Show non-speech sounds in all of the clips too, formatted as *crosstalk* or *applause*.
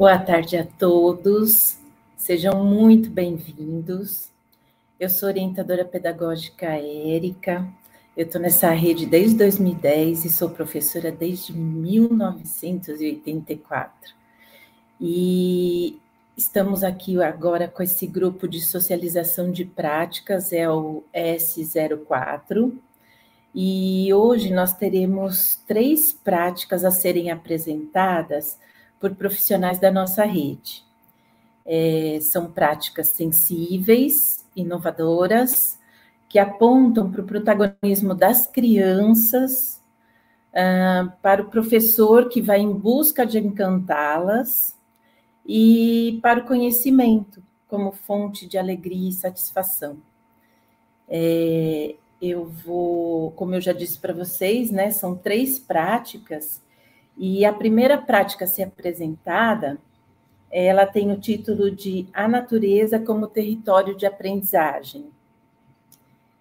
Boa tarde a todos, sejam muito bem-vindos. Eu sou orientadora pedagógica Érica, eu estou nessa rede desde 2010 e sou professora desde 1984. E estamos aqui agora com esse grupo de socialização de práticas, é o S04, e hoje nós teremos três práticas a serem apresentadas por profissionais da nossa rede. É, são práticas sensíveis, inovadoras, que apontam para o protagonismo das crianças, ah, para o professor que vai em busca de encantá-las e para o conhecimento como fonte de alegria e satisfação. É, eu vou, como eu já disse para vocês, né, são três práticas e a primeira prática a ser apresentada, ela tem o título de A Natureza como Território de Aprendizagem.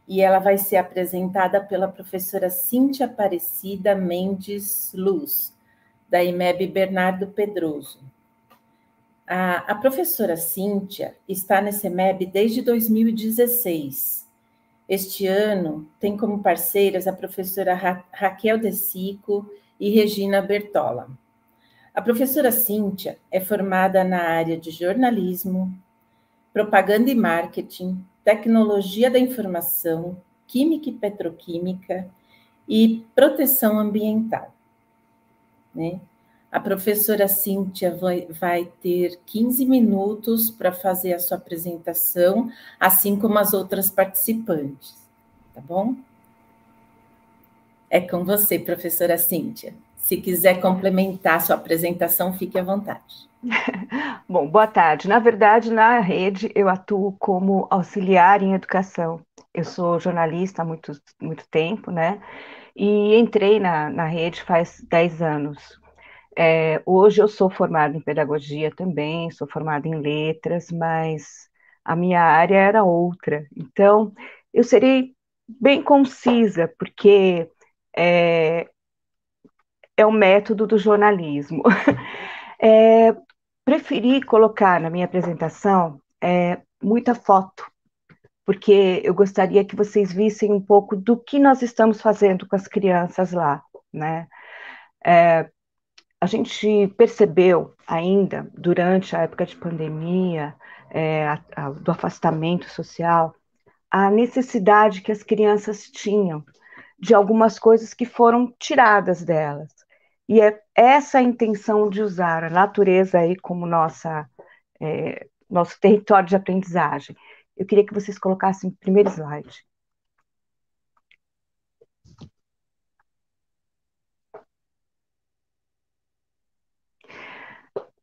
E ela vai ser apresentada pela professora Cíntia Aparecida Mendes Luz, da IMEB Bernardo Pedroso. A, a professora Cíntia está nesse IMEB desde 2016. Este ano tem como parceiras a professora Ra Raquel De Sico e Regina Bertola. A professora Cíntia é formada na área de jornalismo, propaganda e marketing, tecnologia da informação, química e petroquímica e proteção ambiental. Né? A professora Cíntia vai, vai ter 15 minutos para fazer a sua apresentação, assim como as outras participantes, tá bom? É com você, professora Cíntia. Se quiser complementar sua apresentação, fique à vontade. *laughs* Bom, boa tarde. Na verdade, na rede, eu atuo como auxiliar em educação. Eu sou jornalista há muito, muito tempo, né? E entrei na, na rede faz 10 anos. É, hoje eu sou formada em pedagogia também, sou formada em letras, mas a minha área era outra. Então, eu serei bem concisa, porque é, é o método do jornalismo. *laughs* É, preferi colocar na minha apresentação é, muita foto, porque eu gostaria que vocês vissem um pouco do que nós estamos fazendo com as crianças lá, né? É, a gente percebeu ainda durante a época de pandemia, é, a, a, do afastamento social, a necessidade que as crianças tinham de algumas coisas que foram tiradas delas. E é essa a intenção de usar a natureza aí como nossa, é, nosso território de aprendizagem. Eu queria que vocês colocassem o primeiro slide.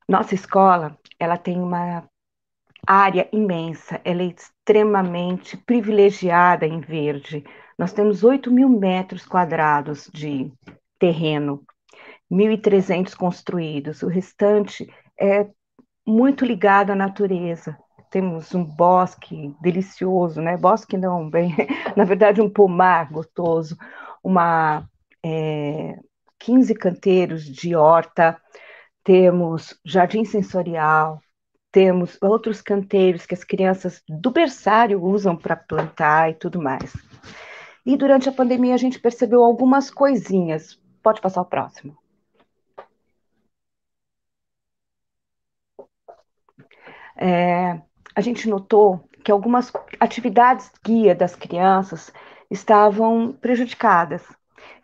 Nossa escola, ela tem uma área imensa, ela é extremamente privilegiada em verde. Nós temos 8 mil metros quadrados de terreno, 1.300 construídos, o restante é muito ligado à natureza. Temos um bosque delicioso, né? Bosque não, *laughs* bem, na verdade um pomar gostoso, uma é, 15 canteiros de horta, temos jardim sensorial, temos outros canteiros que as crianças do berçário usam para plantar e tudo mais. E durante a pandemia a gente percebeu algumas coisinhas. Pode passar o próximo. É, a gente notou que algumas atividades guia das crianças estavam prejudicadas.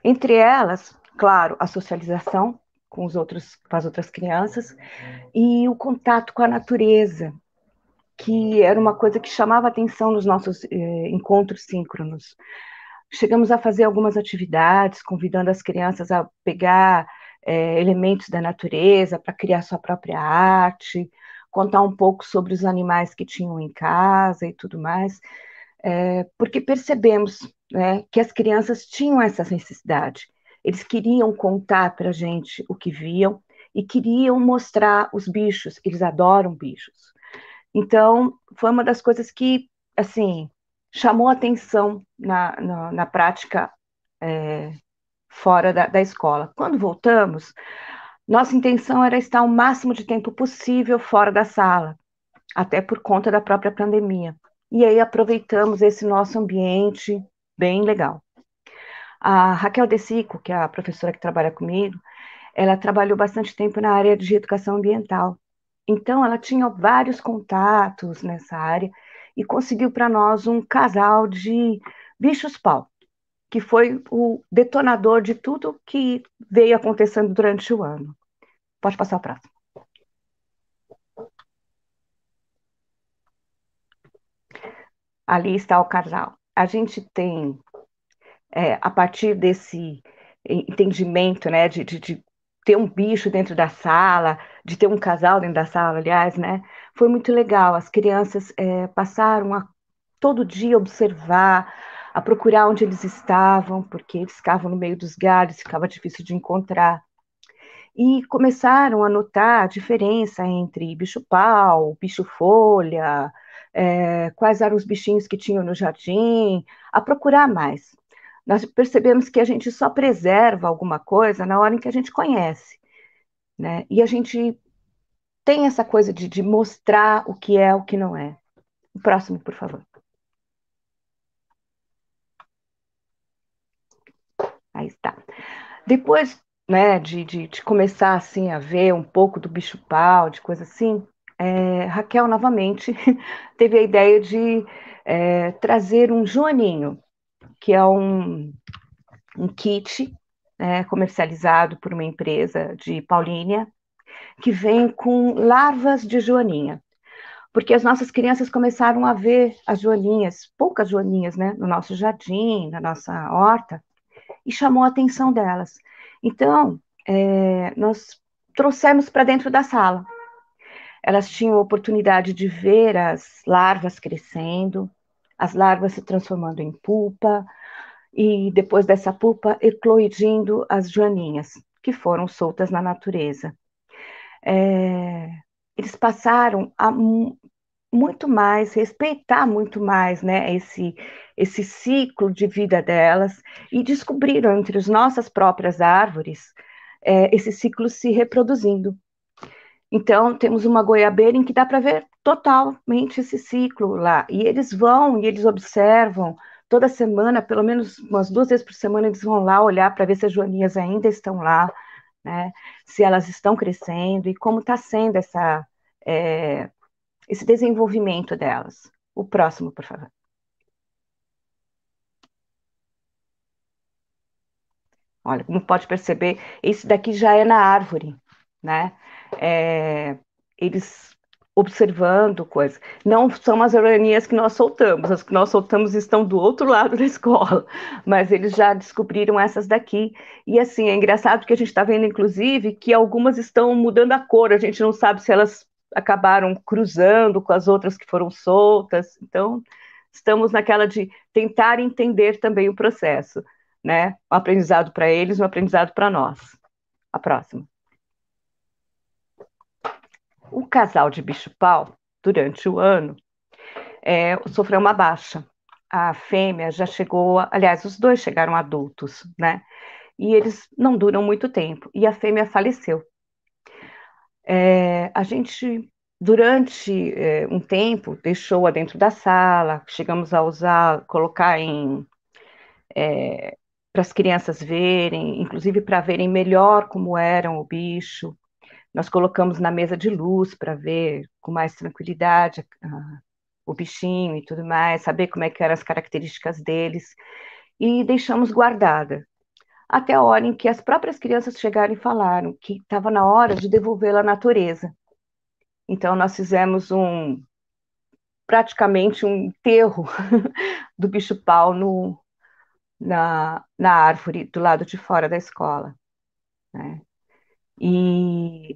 Entre elas, claro, a socialização com, os outros, com as outras crianças e o contato com a natureza, que era uma coisa que chamava atenção nos nossos eh, encontros síncronos. Chegamos a fazer algumas atividades, convidando as crianças a pegar é, elementos da natureza para criar sua própria arte, contar um pouco sobre os animais que tinham em casa e tudo mais, é, porque percebemos né, que as crianças tinham essa necessidade. Eles queriam contar para a gente o que viam e queriam mostrar os bichos, eles adoram bichos. Então, foi uma das coisas que, assim, chamou atenção na, na, na prática é, fora da, da, escola. Quando voltamos, Nossa intenção era estar o máximo de tempo possível fora da sala, até por conta da própria pandemia. E aí aproveitamos esse nosso ambiente bem legal. A Raquel Desico, que é a professora que trabalha comigo, ela trabalhou bastante tempo na área de educação ambiental. Então, ela tinha vários contatos nessa área e conseguiu para nós um casal de bichos-pau, que foi o detonador de tudo que veio acontecendo durante o ano. Pode passar o próximo. Ali está o casal. A gente tem, é, a partir desse entendimento, né, de, de, de ter um bicho dentro da sala, de ter um casal dentro da sala, aliás, né? Foi muito legal. As crianças é, passaram a todo dia observar, a procurar onde eles estavam, porque eles ficavam no meio dos galhos, ficava difícil de encontrar. E começaram a notar a diferença entre bicho-pau, bicho-folha, é, quais eram os bichinhos que tinham no jardim, a procurar mais nós percebemos que a gente só preserva alguma coisa na hora em que a gente conhece, né? E a gente tem essa coisa de, de mostrar o que é, o que não é. O próximo, por favor. Aí está. Depois, né, de, de, de, começar assim a ver um pouco do bicho-pau, de coisa assim, é, Raquel novamente *laughs* teve a ideia de é, trazer um joaninho que é um, um kit é, comercializado por uma empresa de Paulínia, que vem com larvas de joaninha. Porque as nossas crianças começaram a ver as joaninhas, poucas joaninhas, né, no nosso jardim, na nossa horta, e chamou a atenção delas. Então, é, nós trouxemos para dentro da sala. Elas tinham a oportunidade de ver as larvas crescendo, as larvas se transformando em pupa, e depois dessa pupa ecloidindo as joaninhas, que foram soltas na natureza. É, eles passaram a muito mais, respeitar muito mais né, esse, esse ciclo de vida delas e descobriram entre as nossas próprias árvores é, esse ciclo se reproduzindo. Então, temos uma goiabeira em que dá para ver totalmente esse ciclo lá. E eles vão e eles observam toda semana, pelo menos umas duas vezes por semana, eles vão lá olhar para ver se as joaninhas ainda estão lá, né? Se elas estão crescendo e como está sendo essa, é, esse desenvolvimento delas. O próximo, por favor. Olha, como pode perceber, esse daqui já é na árvore, né? É, eles observando coisas. Não são as uranias que nós soltamos, as que nós soltamos estão do outro lado da escola, *laughs* mas eles já descobriram essas daqui. E assim, é engraçado que a gente está vendo, inclusive, que algumas estão mudando a cor, a gente não sabe se elas acabaram cruzando com as outras que foram soltas. Então, estamos naquela de tentar entender também o processo, né? Um aprendizado para eles, um aprendizado para nós. A próxima. O casal de bicho-pau, durante o ano, é, sofreu uma baixa. A fêmea já chegou, aliás, os dois chegaram adultos, né? E eles não duram muito tempo. E a fêmea faleceu. É, a gente, durante é, um tempo, deixou-a dentro da sala, chegamos a usar, colocar em. É, para as crianças verem, inclusive para verem melhor como eram o bicho. Nós colocamos na mesa de luz para ver com mais tranquilidade o bichinho e tudo mais, saber como é que eram as características deles, e deixamos guardada. Até a hora em que as próprias crianças chegaram e falaram que estava na hora de devolvê-la à natureza. Então, nós fizemos um praticamente um enterro *laughs* do bicho-pau na, na árvore do lado de fora da escola. Né? E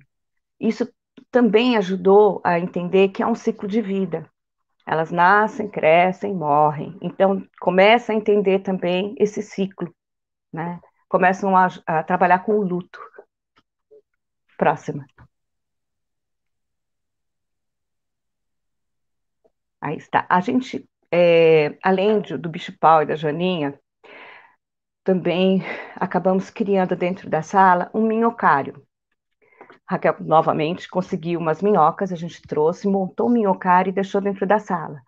isso também ajudou a entender que é um ciclo de vida. Elas nascem, crescem, morrem. Então, começa a entender também esse ciclo, né? Começam a, a trabalhar com o luto. Próxima. Aí está. A gente, é, além de, do bicho-pau e da Joaninha, também acabamos criando dentro da sala um minhocário. Raquel novamente conseguiu umas minhocas, a gente trouxe, montou o minhocário e deixou dentro da sala.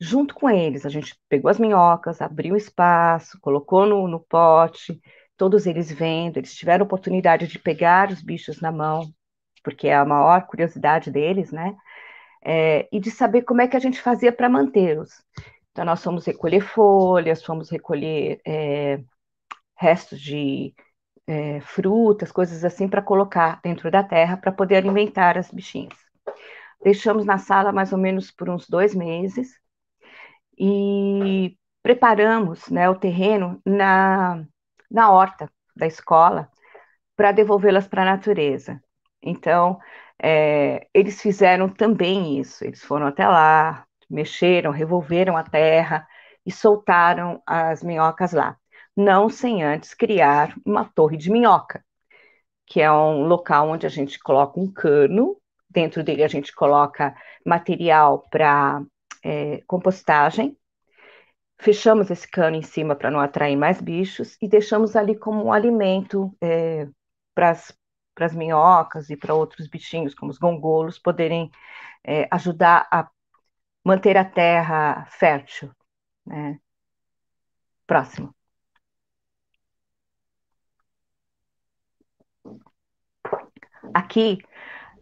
Junto com eles, a gente pegou as minhocas, abriu espaço, colocou no, no pote, todos eles vendo, eles tiveram oportunidade de pegar os bichos na mão, porque é a maior curiosidade deles, né? É, e de saber como é que a gente fazia para mantê-los. Então, nós fomos recolher folhas, fomos recolher é, restos de é, frutas, coisas assim, para colocar dentro da terra para poder alimentar as bichinhas. Deixamos na sala mais ou menos por uns dois meses e preparamos né, o terreno na, na horta da escola para devolvê-las para a natureza. Então, é, eles fizeram também isso, eles foram até lá, mexeram, revolveram a terra e soltaram as minhocas lá não sem antes criar uma torre de minhoca, que é um local onde a gente coloca um cano, dentro dele a gente coloca material para é, compostagem, fechamos esse cano em cima para não atrair mais bichos e deixamos ali como um alimento é, para as minhocas e para outros bichinhos, como os gongolos, poderem é, ajudar a manter a terra fértil. Né? Próximo. Aqui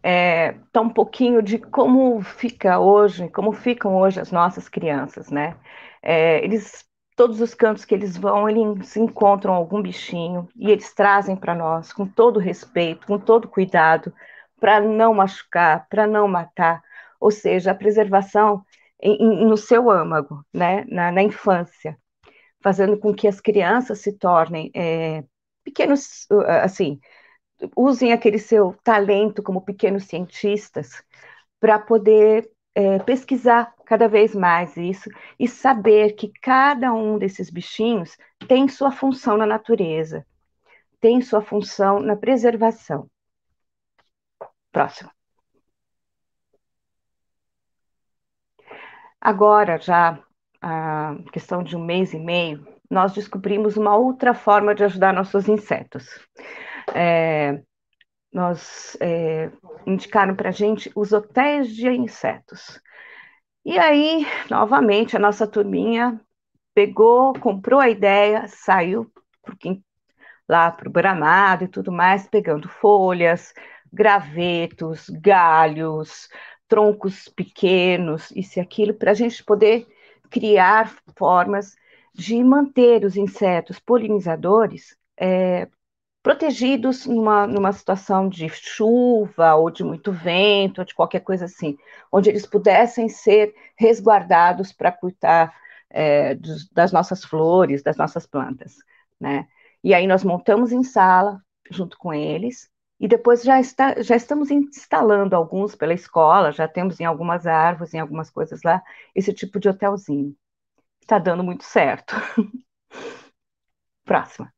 é, tá um pouquinho de como fica hoje, como ficam hoje as nossas crianças, né? É, eles, todos os cantos que eles vão, eles encontram algum bichinho e eles trazem para nós com todo respeito, com todo cuidado, para não machucar, para não matar, ou seja, a preservação em, em, no seu âmago, né? Na, na, infância, fazendo com que as crianças se tornem é, pequenos, assim, usem aquele seu talento como pequenos cientistas para poder é, pesquisar cada vez mais isso e saber que cada um desses bichinhos tem sua função na natureza, tem sua função na preservação. Próximo. Agora, já a questão de um mês e meio, nós descobrimos uma outra forma de ajudar nossos insetos é, nós é, indicaram para a gente os hotéis de insetos. E aí, novamente, a nossa turminha pegou, comprou a ideia, saiu lá para o Gramado e tudo mais, pegando folhas, gravetos, galhos, troncos pequenos, isso e aquilo, para a gente poder criar formas de manter os insetos polinizadores é, protegidos numa, numa situação de chuva ou de muito vento, ou de qualquer coisa assim, onde eles pudessem ser resguardados para cuidar é, dos, das nossas flores, das nossas plantas, né? E aí nós montamos em sala junto com eles, e depois já, está, já estamos instalando alguns pela escola, já temos em algumas árvores, em algumas coisas lá, esse tipo de hotelzinho. Está dando muito certo. *laughs* Próxima.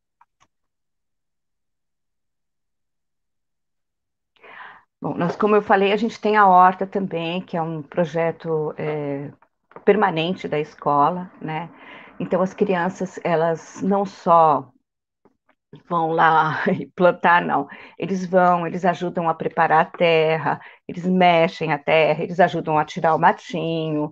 Bom, nós, como eu falei, a gente tem a Horta também, que é um projeto é, permanente da escola, né? Então, as crianças, elas não só vão lá *laughs* plantar, não. Eles vão, eles ajudam a preparar a terra, eles mexem a terra, eles ajudam a tirar o matinho,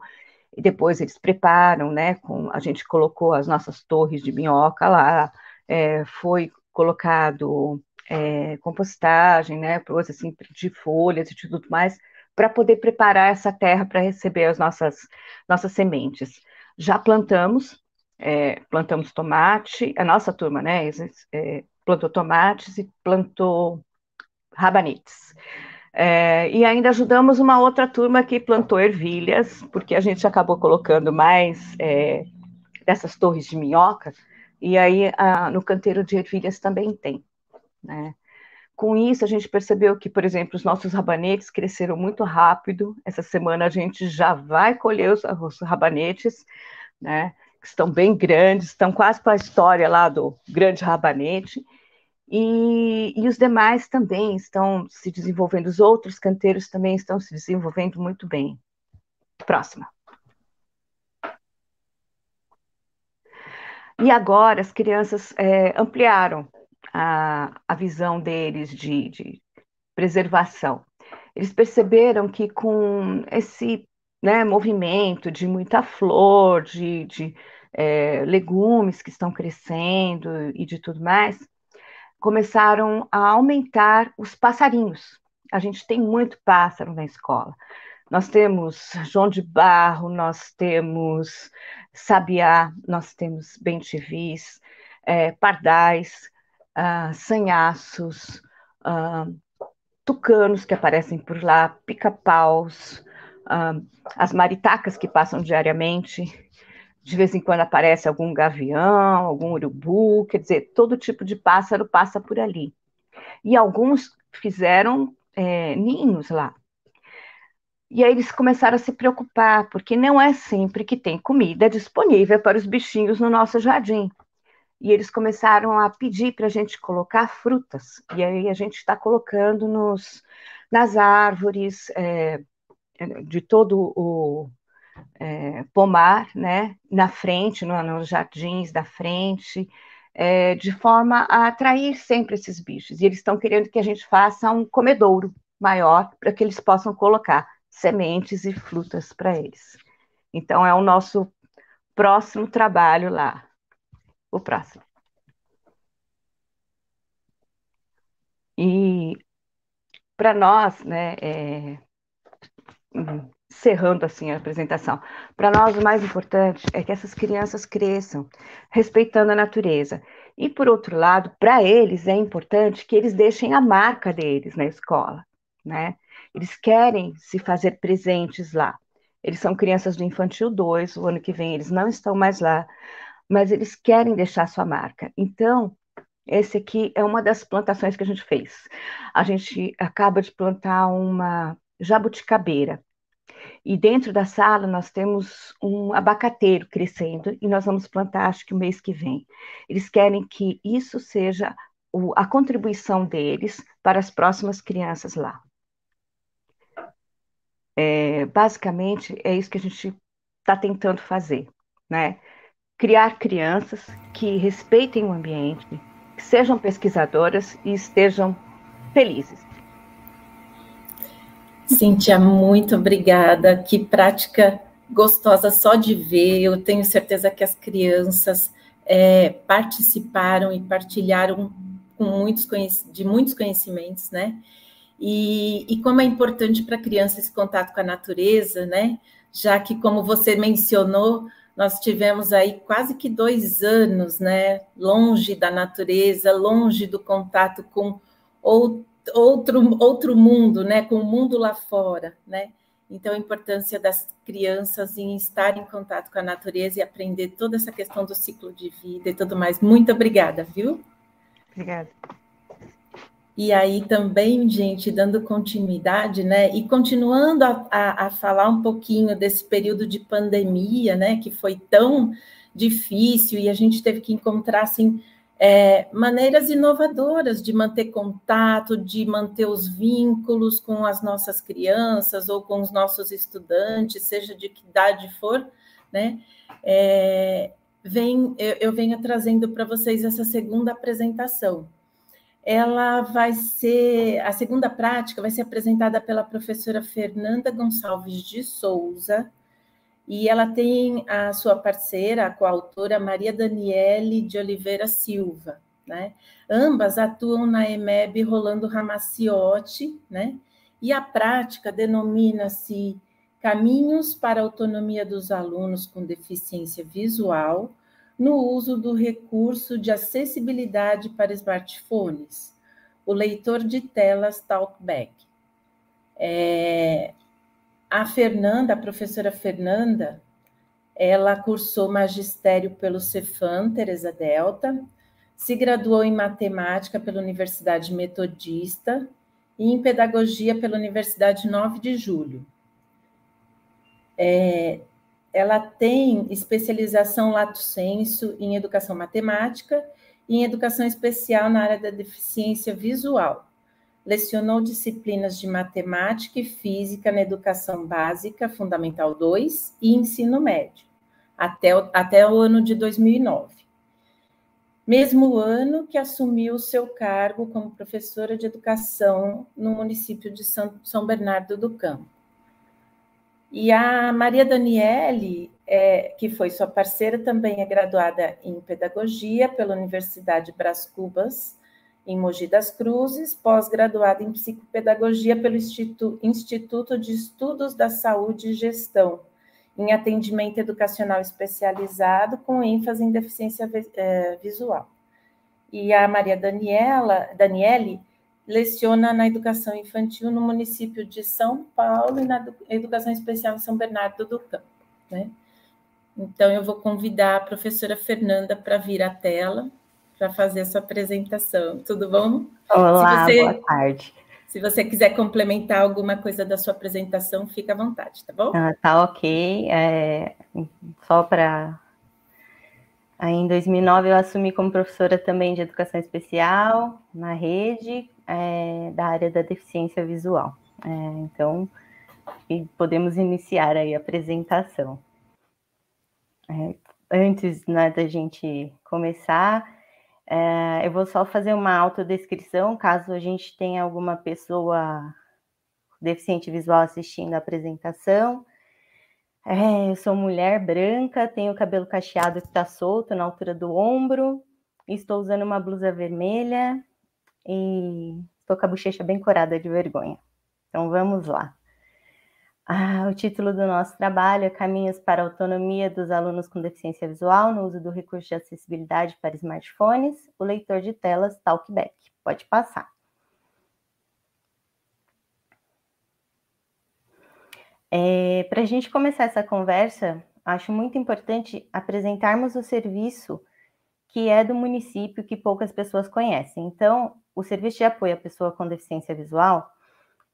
e depois eles preparam, né? Com, a gente colocou as nossas torres de minhoca lá, é, foi colocado é, compostagem, né, assim de folhas e tudo mais, para poder preparar essa terra para receber as nossas, nossas sementes. Já plantamos, é, plantamos tomate, a nossa turma, né, é, plantou tomates e plantou rabanetes. É, e ainda ajudamos uma outra turma que plantou ervilhas, porque a gente acabou colocando mais é, dessas torres de minhoca, e aí a, no canteiro de ervilhas também tem. Né? Com isso, a gente percebeu que, por exemplo, os nossos rabanetes cresceram muito rápido. Essa semana a gente já vai colher os, os rabanetes, né? Que estão bem grandes, estão quase para a história lá do grande rabanete. E, e, os demais também estão se desenvolvendo, os outros canteiros também estão se desenvolvendo muito bem. Próxima. E agora as crianças é, ampliaram a, a visão deles de, de preservação. Eles perceberam que com esse né, movimento de muita flor, de, de é, legumes que estão crescendo e de tudo mais, começaram a aumentar os passarinhos. A gente tem muito pássaro na escola. Nós temos João de Barro, nós temos Sabiá, nós temos bentivis, é, pardais, uh, sanhaços, uh, tucanos que aparecem por lá, pica-paus, uh, as maritacas que passam diariamente, de vez em quando aparece algum gavião, algum urubu, quer dizer, todo tipo de pássaro passa por ali. E alguns fizeram é, ninhos lá. E aí eles começaram a se preocupar, porque não é sempre que tem comida disponível para os bichinhos no nosso jardim. E eles começaram a pedir para a gente colocar frutas. E aí a gente está colocando nos, nas árvores é, de todo o, é, pomar, né, na frente, no, nos jardins da frente, é, de forma a atrair sempre esses bichos. E eles estão querendo que a gente faça um comedouro maior para que eles possam colocar sementes e frutas para eles. Então, é o nosso próximo trabalho lá. O próximo. E para nós, né, é, encerrando assim a apresentação, para nós o mais importante é que essas crianças cresçam respeitando a natureza. E por outro lado, para eles é importante que eles deixem a marca deles na escola, né? Eles querem se fazer presentes lá. Eles são crianças do infantil 2, o ano que vem eles não estão mais lá, mas eles querem deixar sua marca. Então, esse aqui é uma das plantações que a gente fez. A gente acaba de plantar uma jabuticabeira. E dentro da sala nós temos um abacateiro crescendo e nós vamos plantar, acho que o mês que vem. Eles querem que isso seja o, a contribuição deles para as próximas crianças lá. É, basicamente, é isso que a gente está tentando fazer, né? Criar crianças que respeitem o ambiente, que sejam pesquisadoras e estejam felizes. Cíntia, muito obrigada. Que prática gostosa só de ver. Eu tenho certeza que as crianças é, participaram e partilharam com muitos de muitos conhecimentos, né? E, e como é importante para a criança esse contato com a natureza, né? Já que, como você mencionou, nós tivemos aí quase que dois anos, né? Longe da natureza, longe do contato com outro, outro mundo, né, com o mundo lá fora, né? Então, a importância das crianças em estar em contato com a natureza e aprender toda essa questão do ciclo de vida e tudo mais. Muito obrigada, viu? Obrigada. E aí também, gente, dando continuidade, né? E continuando a, a, a falar um pouquinho desse período de pandemia, né? Que foi tão difícil e a gente teve que encontrar, assim, é, maneiras inovadoras de manter contato, de manter os vínculos com as nossas crianças ou com os nossos estudantes, seja de que idade for, né? É, vem, eu, eu venho trazendo para vocês essa segunda apresentação. Ela vai ser, a segunda prática vai ser apresentada pela professora Fernanda Gonçalves de Souza, e ela tem a sua parceira, a coautora Maria Daniele de Oliveira Silva, né? Ambas atuam na EMEB Rolando Ramaciotti, né? E a prática denomina-se Caminhos para a Autonomia dos Alunos com Deficiência Visual no uso do recurso de acessibilidade para smartphones, o leitor de telas Talkback. É, a Fernanda, a professora Fernanda, ela cursou magistério pelo Cefam, Teresa Delta, se graduou em matemática pela Universidade Metodista e em pedagogia pela Universidade 9 de Julho. É, ela tem especialização lato sensu em educação matemática e em educação especial na área da deficiência visual. Lecionou disciplinas de matemática e física na educação básica, Fundamental 2 e ensino médio, até o, até o ano de 2009. mesmo ano que assumiu o seu cargo como professora de educação no município de São Bernardo do Campo. E a Maria Daniele, é, que foi sua parceira, também é graduada em Pedagogia pela Universidade Brás Cubas, em Mogi das Cruzes, pós-graduada em Psicopedagogia pelo Instituto, de Estudos da Saúde e Gestão, em Atendimento Educacional Especializado, com ênfase em deficiência é, visual. E a Maria Daniela, Daniele leciona na educação infantil no município de São Paulo e na educação especial em São Bernardo do Campo. Né? Então, eu vou convidar a professora Fernanda para vir à tela para fazer a sua apresentação. Tudo bom? Olá, você, boa tarde. Se você quiser complementar alguma coisa da sua apresentação, fica à vontade, tá bom? Ah, tá ok. É, só para em 2009 eu assumi como professora também de educação especial na rede é, da área da deficiência visual. É, então, podemos iniciar aí a apresentação. É, antes né, da gente começar, é, eu vou só fazer uma autodescrição, caso a gente tenha alguma pessoa deficiente visual assistindo a apresentação. É, eu sou mulher branca, tenho cabelo cacheado que está solto na altura do ombro, estou usando uma blusa vermelha e estou com a bochecha bem corada de vergonha. Então vamos lá. Ah, o título do nosso trabalho é Caminhos para a Autonomia dos Alunos com Deficiência Visual no uso do recurso de acessibilidade para smartphones, o leitor de telas Talkback. Pode passar. É, para a gente começar essa conversa, acho muito importante apresentarmos o serviço que é do município que poucas pessoas conhecem. Então, o serviço de apoio à pessoa com deficiência visual,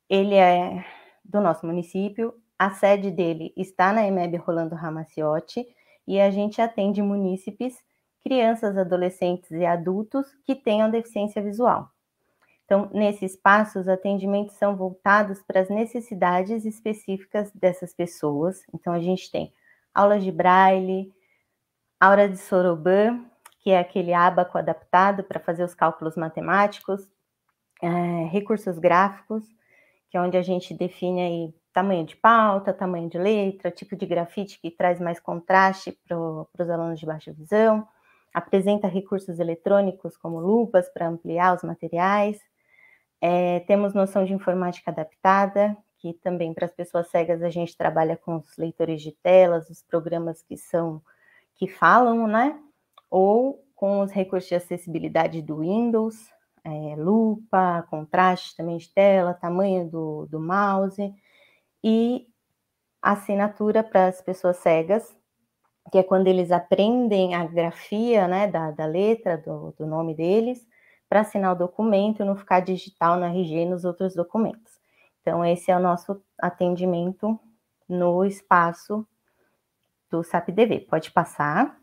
ele é do nosso município. A sede dele está na EMEB Rolando Ramaciotti e a gente atende munícipes, crianças, adolescentes e adultos que tenham deficiência visual. Então, nesse espaço, os atendimentos são voltados para as necessidades específicas dessas pessoas. Então, a gente tem aulas de braille, aula de soroban, que é aquele abaco adaptado para fazer os cálculos matemáticos, é, recursos gráficos, que é onde a gente define aí tamanho de pauta, tamanho de letra, tipo de grafite que traz mais contraste para os alunos de baixa visão, apresenta recursos eletrônicos como lupas para ampliar os materiais. É, temos noção de informática adaptada, que também para as pessoas cegas a gente trabalha com os leitores de telas, os programas que são que falam, né? Ou com os recursos de acessibilidade do Windows, é, lupa, contraste também de tela, tamanho do, do mouse e assinatura para as pessoas cegas, que é quando eles aprendem a grafia né, da, da letra, do, do nome deles, para assinar o documento e não ficar digital na RG e nos outros documentos. Então, esse é o nosso atendimento no espaço do SAPDV. Pode passar.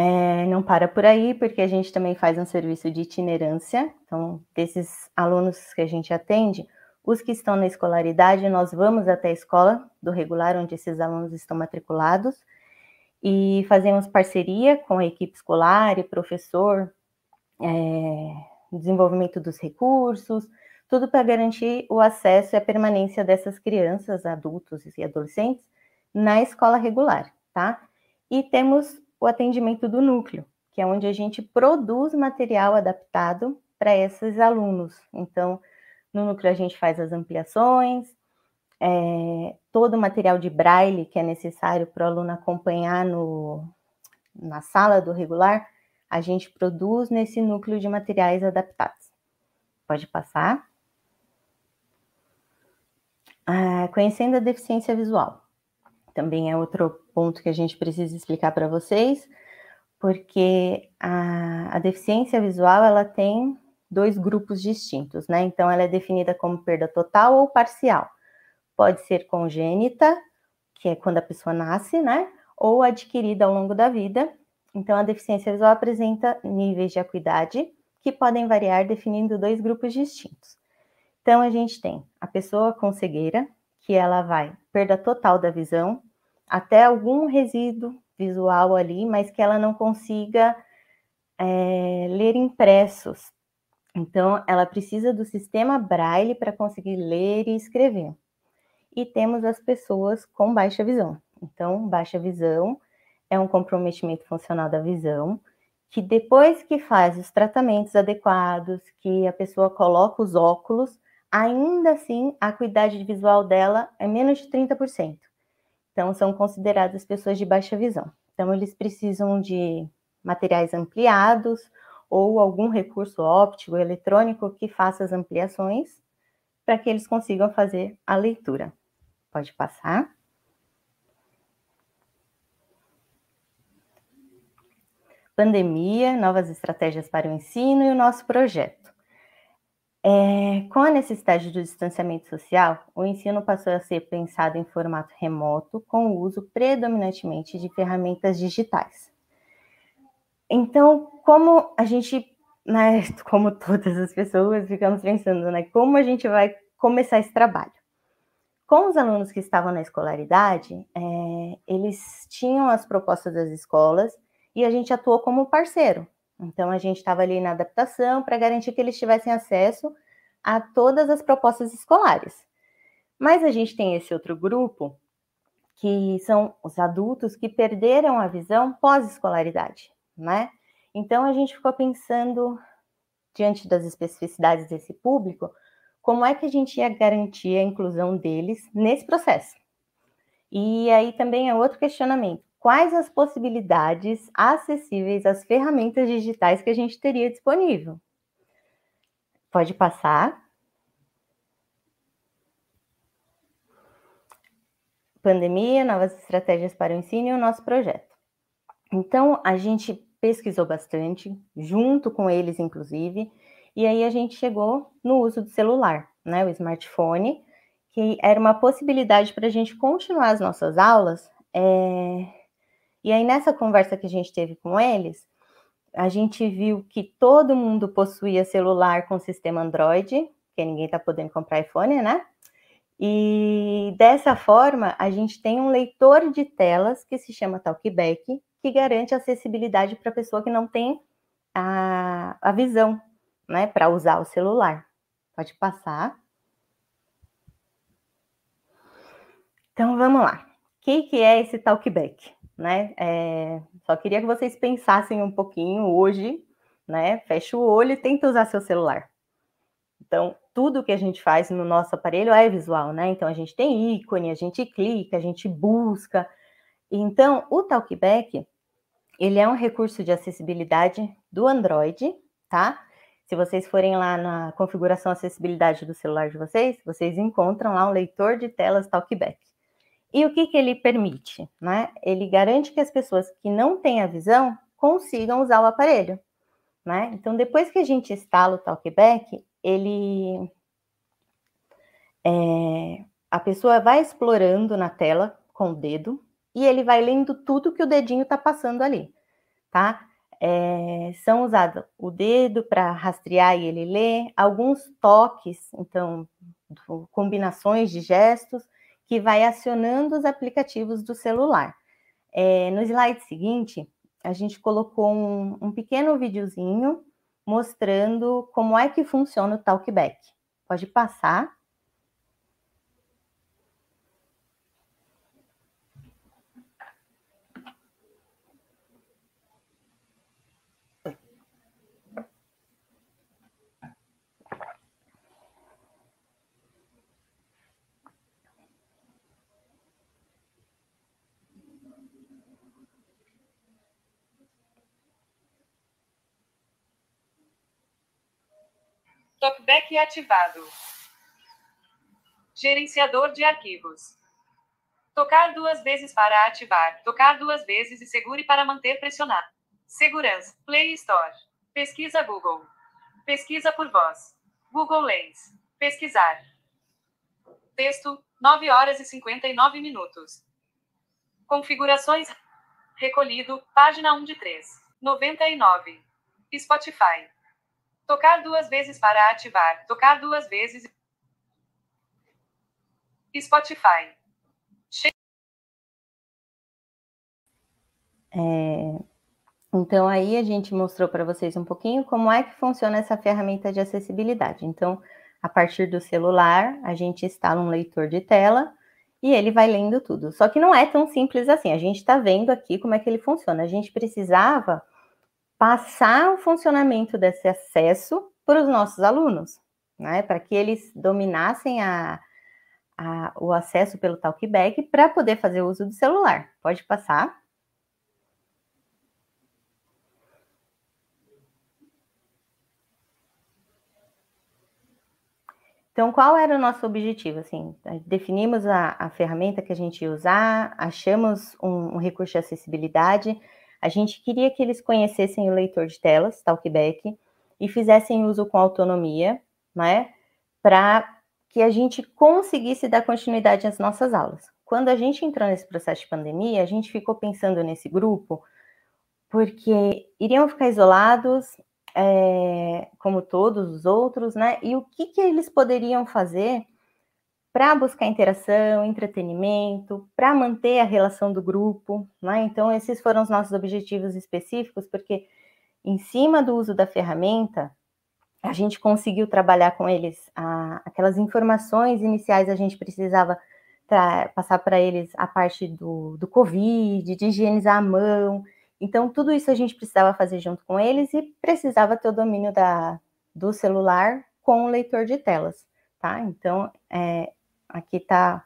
É, não para por aí, porque a gente também faz um serviço de itinerância. Então, desses alunos que a gente atende, os que estão na escolaridade, nós vamos até a escola do regular, onde esses alunos estão matriculados, e fazemos parceria com a equipe escolar e professor, é, desenvolvimento dos recursos, tudo para garantir o acesso e a permanência dessas crianças, adultos e adolescentes na escola regular, tá? E temos o atendimento do núcleo, que é onde a gente produz material adaptado para esses alunos. Então, no núcleo a gente faz as ampliações, é, todo o material de braille que é necessário para o aluno acompanhar no, na sala do regular, a gente produz nesse núcleo de materiais adaptados. Pode passar. Ah, conhecendo a deficiência visual também é outro ponto que a gente precisa explicar para vocês, porque a, a, deficiência visual ela tem dois grupos distintos, né? Então ela é definida como perda total ou parcial. Pode ser congênita, que é quando a pessoa nasce, né? Ou adquirida ao longo da vida. Então a deficiência visual apresenta níveis de acuidade que podem variar definindo dois grupos distintos. Então a gente tem a pessoa com cegueira, que ela vai perda total da visão, até algum resíduo visual ali, mas que ela não consiga é, ler impressos. Então, ela precisa do sistema Braille para conseguir ler e escrever. E temos as pessoas com baixa visão. Então, baixa visão é um comprometimento funcional da visão, que depois que faz os tratamentos adequados, que a pessoa coloca os óculos, ainda assim a acuidade visual dela é menos de 30%. Então, são consideradas pessoas de baixa visão. Então, eles precisam de materiais ampliados ou algum recurso óptico, eletrônico que faça as ampliações para que eles consigam fazer a leitura. Pode passar. Pandemia, novas estratégias para o ensino e o nosso projeto. É, com a necessidade do distanciamento social, o ensino passou a ser pensado em formato remoto, com o uso predominantemente de ferramentas digitais. Então, como a gente, né, *laughs* como todas as pessoas, ficamos pensando, né, como a gente vai começar esse trabalho? Com os alunos que estavam na escolaridade, é, eles tinham as propostas das escolas e a gente atuou como parceiro. Então, a gente estava ali na adaptação para garantir que eles tivessem acesso a todas as propostas escolares. Mas a gente tem esse outro grupo, que são os adultos que perderam a visão pós-escolaridade né? Então a gente ficou pensando, diante das especificidades desse público, como é que a gente ia garantir a inclusão deles nesse processo. E aí também é outro questionamento: quais as possibilidades acessíveis às ferramentas digitais que a gente teria disponível? Pode passar. Pandemia, novas estratégias para o ensino e o nosso projeto. Então, a gente pesquisou bastante, junto com eles, inclusive, e aí a gente chegou no uso do celular, né, o smartphone, que era uma possibilidade para a gente continuar as nossas aulas. É... E aí, nessa conversa que a gente teve com eles, a gente viu que todo mundo possuía celular com sistema Android, que ninguém está podendo comprar iPhone, né? E dessa forma, a gente tem um leitor de telas que se chama Talkback, que garante acessibilidade para a pessoa que não tem a, a visão, né, para usar o celular. Pode passar. Então, vamos lá. O que, que é esse talkback? Né? É, só queria que vocês pensassem um pouquinho hoje, né? Fecha o olho e tenta usar seu celular. Então, tudo que a gente faz no nosso aparelho é visual, né? Então, a gente tem ícone, a gente clica, a gente busca, então, o Talkback, ele é um recurso de acessibilidade do Android, tá? Se vocês forem lá na configuração acessibilidade do celular de vocês, vocês encontram lá um leitor de telas Talkback. E o que, que ele permite? Né? Ele garante que as pessoas que não têm a visão consigam usar o aparelho. Né? Então, depois que a gente instala o Talkback, ele é, a pessoa vai explorando na tela com o dedo, e ele vai lendo tudo que o dedinho está passando ali, tá? É, são usados o dedo para rastrear e ele ler, alguns toques, então, combinações de gestos, que vai acionando os aplicativos do celular. É, no slide seguinte, a gente colocou um, um pequeno videozinho mostrando como é que funciona o Talkback. Pode passar. Talkback ativado. Gerenciador de arquivos. Tocar duas vezes para ativar. Tocar duas vezes e segure para manter pressionado. Segurança. Play Store. Pesquisa Google. Pesquisa por voz. Google Lens. Pesquisar. Texto. 9 horas e 59 minutos. Configurações. Recolhido. Página 1 de 3. 99. Spotify. Tocar duas vezes para ativar. Tocar duas vezes. Spotify. É, então, aí a gente mostrou para vocês um pouquinho como é que funciona essa ferramenta de acessibilidade. Então, a partir do celular, a gente instala um leitor de tela e ele vai lendo tudo. Só que não é tão simples assim. A gente está vendo aqui como é que ele funciona. A gente precisava passar o funcionamento desse acesso para os nossos alunos, né? Para que eles dominassem a, a, o acesso pelo talkback para poder fazer uso do celular. Pode passar. Então, qual era o nosso objetivo? Assim, definimos a, a ferramenta que a gente ia usar, achamos um, um, recurso de acessibilidade, a gente queria que eles conhecessem o leitor de telas, Talkback, e fizessem uso com autonomia, né, para que a gente conseguisse dar continuidade às nossas aulas. Quando a gente entrou nesse processo de pandemia, a gente ficou pensando nesse grupo, porque iriam ficar isolados, é, como todos os outros, né? E o que, que eles poderiam fazer para buscar interação, entretenimento, para manter a relação do grupo, né? Então, esses foram os nossos objetivos específicos, porque em cima do uso da ferramenta, a gente conseguiu trabalhar com eles a, aquelas informações iniciais, a gente precisava pra, passar para eles a parte do, do Covid, de higienizar a mão, então, tudo isso a gente precisava fazer junto com eles e precisava ter o domínio da, do celular com o leitor de telas, tá? Então, é, aqui está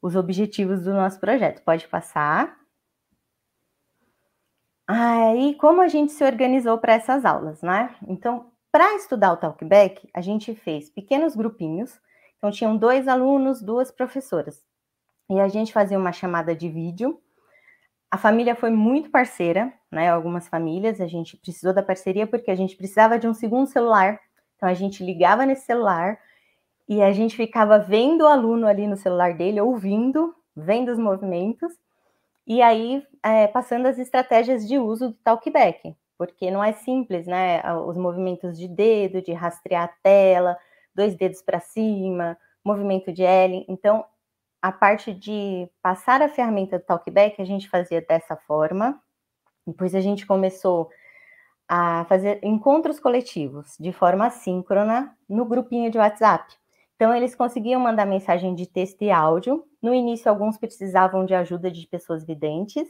os objetivos do nosso projeto. Pode passar. Aí, como a gente se organizou para essas aulas, né? Então, para estudar o Talkback, a gente fez pequenos grupinhos. Então, tinham dois alunos, duas professoras. E a gente fazia uma chamada de vídeo a família foi muito parceira, né? Algumas famílias, a gente precisou da parceria porque a gente precisava de um segundo celular. Então a gente ligava nesse celular e a gente ficava vendo o aluno ali no celular dele, ouvindo, vendo os movimentos, e aí é, passando as estratégias de uso do talkback, porque não é simples, né? Os movimentos de dedo, de rastrear a tela, dois dedos para cima, movimento de L. Então, a parte de passar a ferramenta do Talkback, a gente fazia dessa forma. Depois a gente começou a fazer encontros coletivos de forma assíncrona no grupinho de WhatsApp. Então, eles conseguiam mandar mensagem de texto e áudio. No início, alguns precisavam de ajuda de pessoas videntes,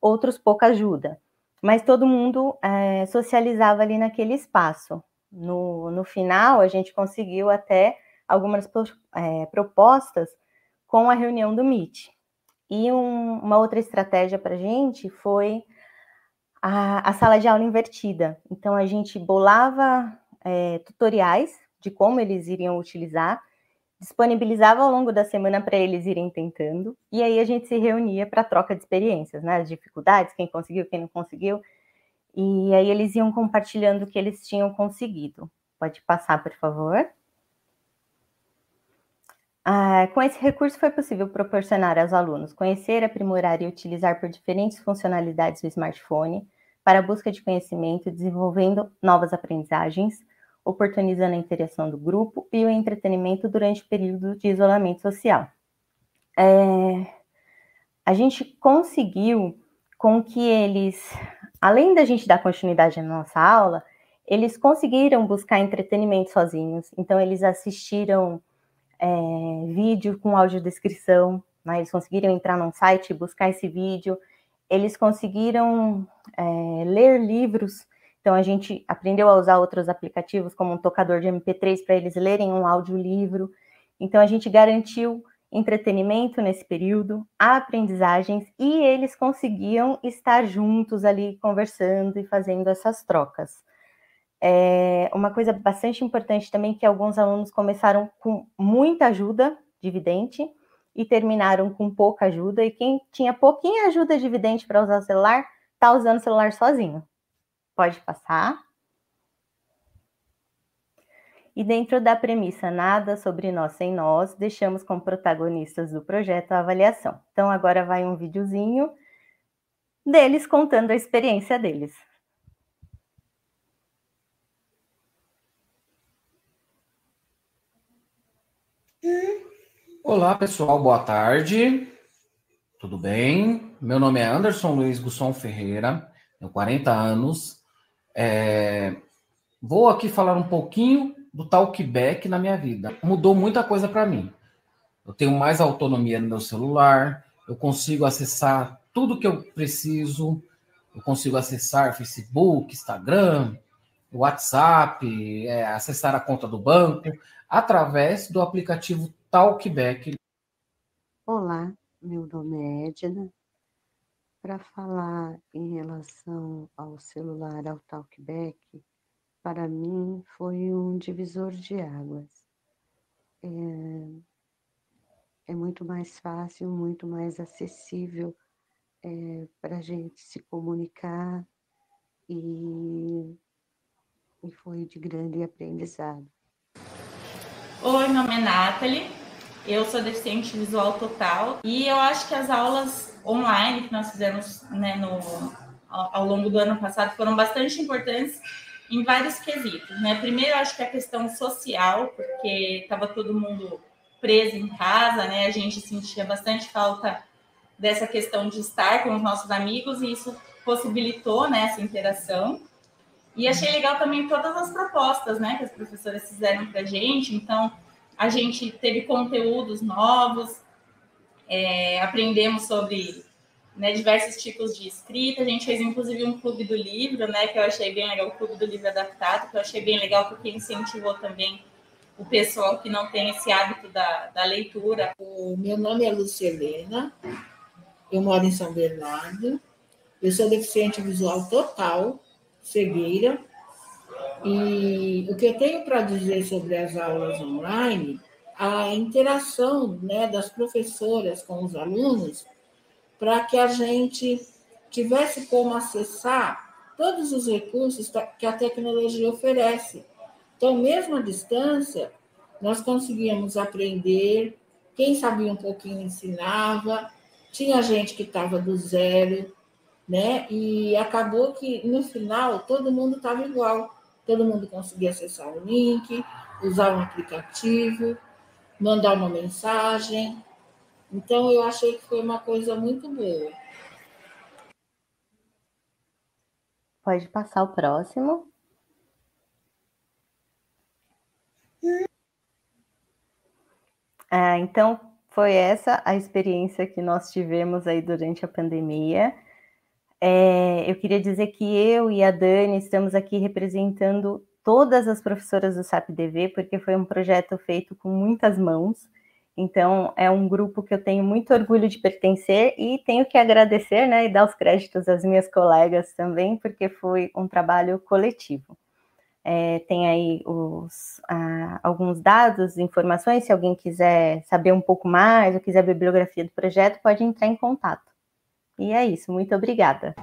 outros pouca ajuda. Mas todo mundo é, socializava ali naquele espaço. No, no final, a gente conseguiu até algumas é, propostas com a reunião do MIT. E um, uma outra estratégia para a gente foi a, a, sala de aula invertida. Então, a gente bolava é, tutoriais de como eles iriam utilizar, disponibilizava ao longo da semana para eles irem tentando, e aí a gente se reunia para troca de experiências, né? As dificuldades, quem conseguiu, quem não conseguiu. E aí eles iam compartilhando o que eles tinham conseguido. Pode passar, por favor. Ah, com esse recurso foi possível proporcionar aos alunos conhecer, aprimorar e utilizar por diferentes funcionalidades do smartphone para a busca de conhecimento, desenvolvendo novas aprendizagens, oportunizando a interação do grupo e o entretenimento durante o período de isolamento social. É, a gente conseguiu com que eles, além da gente dar continuidade na nossa aula, eles conseguiram buscar entretenimento sozinhos. Então, eles assistiram é, vídeo com audiodescrição, né? eles conseguiram entrar num site e buscar esse vídeo, eles conseguiram é, ler livros, então a gente aprendeu a usar outros aplicativos, como um tocador de MP3 para eles lerem um audiolivro, então a gente garantiu entretenimento nesse período, aprendizagens, e eles conseguiam estar juntos ali conversando e fazendo essas trocas. É, uma coisa bastante importante também que alguns alunos começaram com muita ajuda dividente e terminaram com pouca ajuda, e quem tinha pouquinha ajuda dividente para usar o celular, está usando o celular sozinho. Pode passar. E dentro da premissa nada sobre nós sem nós, deixamos como protagonistas do projeto a avaliação. Então agora vai um videozinho deles contando a experiência deles. Olá, pessoal, boa tarde. Tudo bem? Meu nome é Anderson Luiz Gusson Ferreira, tenho 40 anos. É... Vou aqui falar um pouquinho do talkback na minha vida. Mudou muita coisa para mim. Eu tenho mais autonomia no meu celular, eu consigo acessar tudo que eu preciso, eu consigo acessar Facebook, Instagram, WhatsApp, é, acessar a conta do banco, através do aplicativo Talkback. Olá, meu nome é Edna. Para falar em relação ao celular, ao Talkback, para mim foi um divisor de águas. É, é muito mais fácil, muito mais acessível é, para a gente se comunicar e, e foi de grande aprendizado. Oi, meu nome é Nathalie, eu sou deficiente visual total e eu acho que as aulas online que nós fizemos né, no, ao, ao longo do ano passado foram bastante importantes em vários quesitos. Né? Primeiro, acho que a questão social, porque estava todo mundo preso em casa, né? a gente sentia bastante falta dessa questão de estar com os nossos amigos e isso possibilitou né, essa interação. E achei legal também todas as propostas né, que as professoras fizeram para a gente. Então, a gente teve conteúdos novos, é, aprendemos sobre né, diversos tipos de escrita. A gente fez inclusive um clube do livro, né, que eu achei bem legal, o clube do livro adaptado, que eu achei bem legal porque incentivou também o pessoal que não tem esse hábito da, da leitura. O meu nome é Lucelena, eu moro em São Bernardo, eu sou deficiente visual total, cegueira, e o que eu tenho para dizer sobre as aulas online, a interação né, das professoras com os alunos, para que a gente tivesse como acessar todos os recursos que a tecnologia oferece. Então, mesmo à distância, nós conseguíamos aprender, quem sabia um pouquinho ensinava, tinha gente que estava do zero, né? E acabou que no final todo mundo estava igual todo mundo conseguia acessar o link, usar um aplicativo, mandar uma mensagem. Então, eu achei que foi uma coisa muito boa. Pode passar o próximo. Ah, então, foi essa a experiência que nós tivemos aí durante a pandemia. É, eu queria dizer que eu e a Dani estamos aqui representando todas as professoras do SAPDV, porque foi um projeto feito com muitas mãos. Então, é um grupo que eu tenho muito orgulho de pertencer e tenho que agradecer né, e dar os créditos às minhas colegas também, porque foi um trabalho coletivo. É, tem aí os, ah, alguns dados, informações, se alguém quiser saber um pouco mais ou quiser a bibliografia do projeto, pode entrar em contato. E é isso, muito obrigada.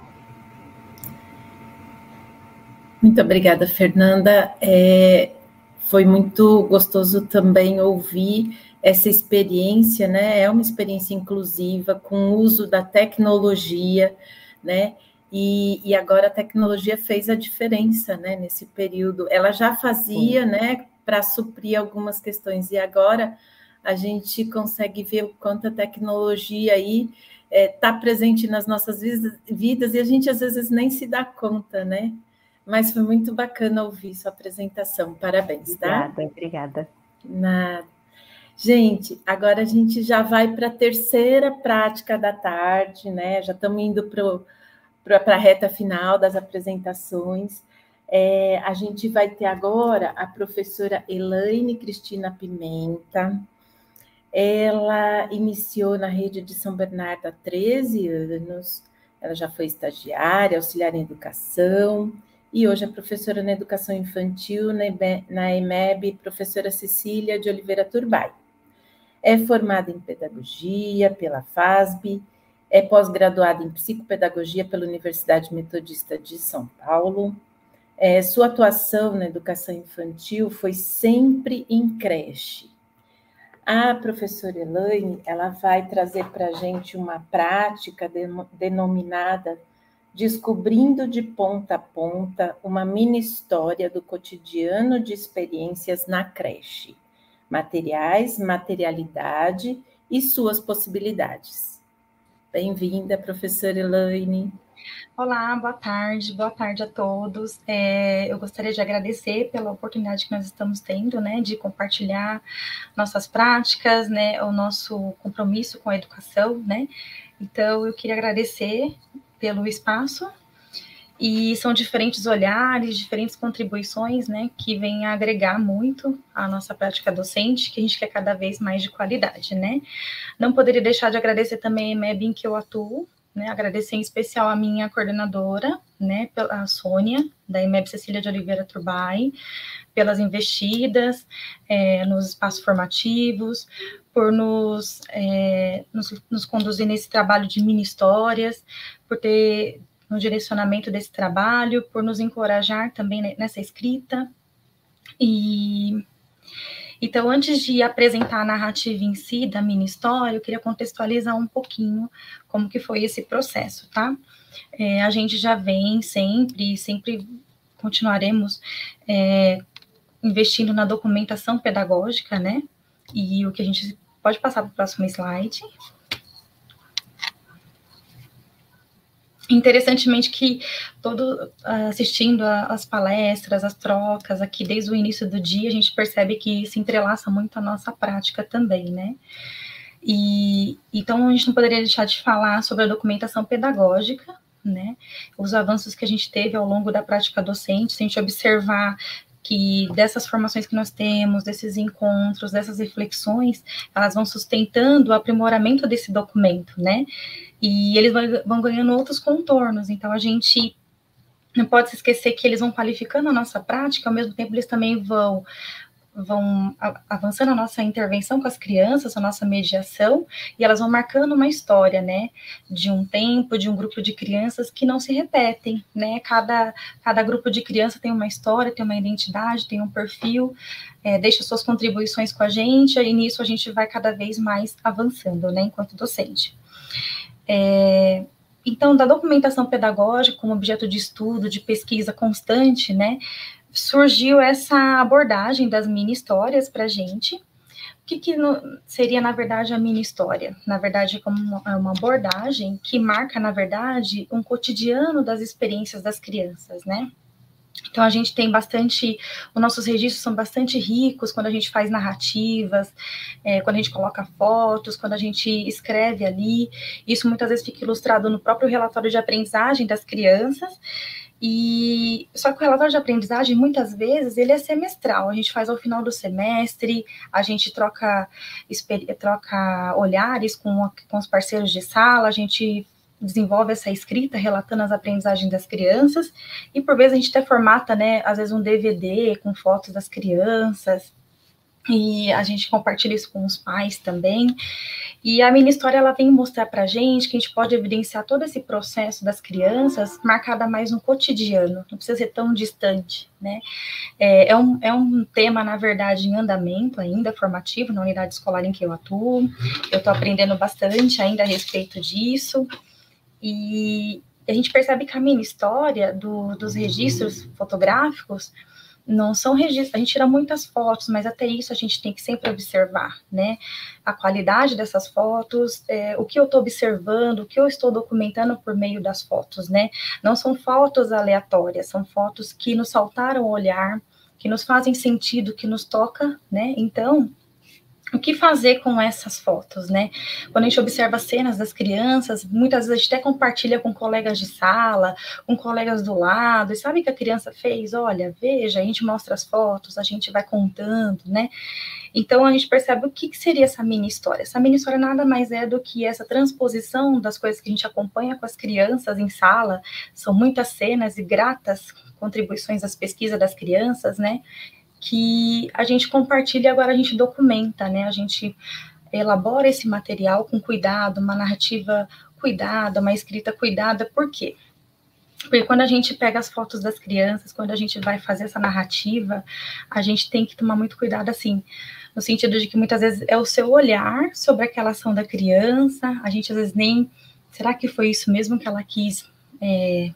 Muito obrigada, Fernanda. É, foi muito gostoso também ouvir essa experiência, né? É uma experiência inclusiva, com o uso da tecnologia, né? E, e, agora a tecnologia fez a diferença, né? Nesse período, ela já fazia, Sim. né? Para suprir algumas questões, e agora a gente consegue ver o quanto a tecnologia aí está é, tá presente nas nossas vidas e a gente às vezes nem se dá conta, né? Mas foi muito bacana ouvir sua apresentação. Parabéns, tá? Obrigada, obrigada. Nada. Gente, agora a gente já vai para a terceira prática da tarde, né? Já estamos indo para a reta final das apresentações. É, a gente vai ter agora a professora Elaine Cristina Pimenta, ela iniciou na rede de São Bernardo há 13 anos. Ela já foi estagiária, auxiliar em educação e hoje é professora na educação infantil na EMEB, professora Cecília de Oliveira Turbay. É formada em pedagogia pela FASB, é pós-graduada em psicopedagogia pela Universidade Metodista de São Paulo. É, sua atuação na educação infantil foi sempre em creche a professora Elaine, ela vai trazer para a gente uma prática denominada Descobrindo de Ponta a Ponta uma mini história do cotidiano de experiências na creche, materiais, materialidade e suas possibilidades. Bem-vinda, professora Elaine. Olá, boa tarde, boa tarde a todos. É, eu gostaria de agradecer pela oportunidade que nós estamos tendo, né, de compartilhar nossas práticas, né, o nosso compromisso com a educação, né. Então, eu queria agradecer pelo espaço e são diferentes olhares, diferentes contribuições, né, que vêm agregar muito à nossa prática docente, que a gente quer cada vez mais de qualidade, né. Não poderia deixar de agradecer também a MEB em que eu atuo, né, agradecer em especial a minha coordenadora, né, a Sônia, da IMEB Cecília de Oliveira Turbay, pelas investidas é, nos espaços formativos, por nos, é, nos, nos conduzir nesse trabalho de mini histórias, por ter no direcionamento desse trabalho, por nos encorajar também nessa escrita. E então, antes de apresentar a narrativa em si da minha história, eu queria contextualizar um pouquinho como que foi esse processo, tá? É, a gente já vem sempre, sempre continuaremos é, investindo na documentação pedagógica, né? E o que a gente pode passar para o próximo slide. Interessantemente que todo assistindo as palestras, as trocas aqui desde o início do dia, a gente percebe que se entrelaça muito a nossa prática também, né? E então a gente não poderia deixar de falar sobre a documentação pedagógica, né? Os avanços que a gente teve ao longo da prática docente, se a gente observar que dessas formações que nós temos, desses encontros, dessas reflexões, elas vão sustentando o aprimoramento desse documento, né? E eles vão ganhando outros contornos. Então, a gente não pode se esquecer que eles vão qualificando a nossa prática, ao mesmo tempo eles também vão vão avançando a nossa intervenção com as crianças, a nossa mediação, e elas vão marcando uma história, né, de um tempo, de um grupo de crianças que não se repetem, né, cada, cada grupo de criança tem uma história, tem uma identidade, tem um perfil, é, deixa suas contribuições com a gente, e nisso a gente vai cada vez mais avançando, né, enquanto docente. É, então, da documentação pedagógica como objeto de estudo, de pesquisa constante, né, surgiu essa abordagem das mini histórias para gente. O que, que no, seria, na verdade, a mini história? Na verdade, é como uma, é uma abordagem que marca, na verdade, um cotidiano das experiências das crianças, né? Então a gente tem bastante, os nossos registros são bastante ricos quando a gente faz narrativas, é, quando a gente coloca fotos, quando a gente escreve ali. Isso muitas vezes fica ilustrado no próprio relatório de aprendizagem das crianças. E só que o relatório de aprendizagem muitas vezes ele é semestral. A gente faz ao final do semestre, a gente troca troca olhares com, com os parceiros de sala, a gente desenvolve essa escrita relatando as aprendizagens das crianças, e por vezes a gente até formata, né, às vezes um DVD com fotos das crianças, e a gente compartilha isso com os pais também. E a minha história ela vem mostrar para gente que a gente pode evidenciar todo esse processo das crianças marcada mais no cotidiano, não precisa ser tão distante, né? É, é, um, é um tema, na verdade, em andamento ainda, formativo, na unidade escolar em que eu atuo. Eu estou aprendendo bastante ainda a respeito disso. E a gente percebe que a minha história do, dos registros fotográficos não são registros, a gente tira muitas fotos, mas até isso a gente tem que sempre observar, né? A qualidade dessas fotos, é, o que eu estou observando, o que eu estou documentando por meio das fotos, né? Não são fotos aleatórias, são fotos que nos saltaram o olhar, que nos fazem sentido, que nos toca, né? Então, o que fazer com essas fotos, né? Quando a gente observa cenas das crianças, muitas vezes a gente até compartilha com colegas de sala, com colegas do lado, e sabe o que a criança fez? Olha, veja, a gente mostra as fotos, a gente vai contando, né? Então a gente percebe o que, que seria essa mini história. Essa mini história nada mais é do que essa transposição das coisas que a gente acompanha com as crianças em sala. São muitas cenas e gratas contribuições às pesquisas das crianças, né? Que a gente compartilha e agora a gente documenta, né? A gente elabora esse material com cuidado, uma narrativa cuidada, uma escrita cuidada, por quê? Porque quando a gente pega as fotos das crianças, quando a gente vai fazer essa narrativa, a gente tem que tomar muito cuidado, assim, no sentido de que muitas vezes é o seu olhar sobre aquela ação da criança, a gente às vezes nem. Será que foi isso mesmo que ela quis é,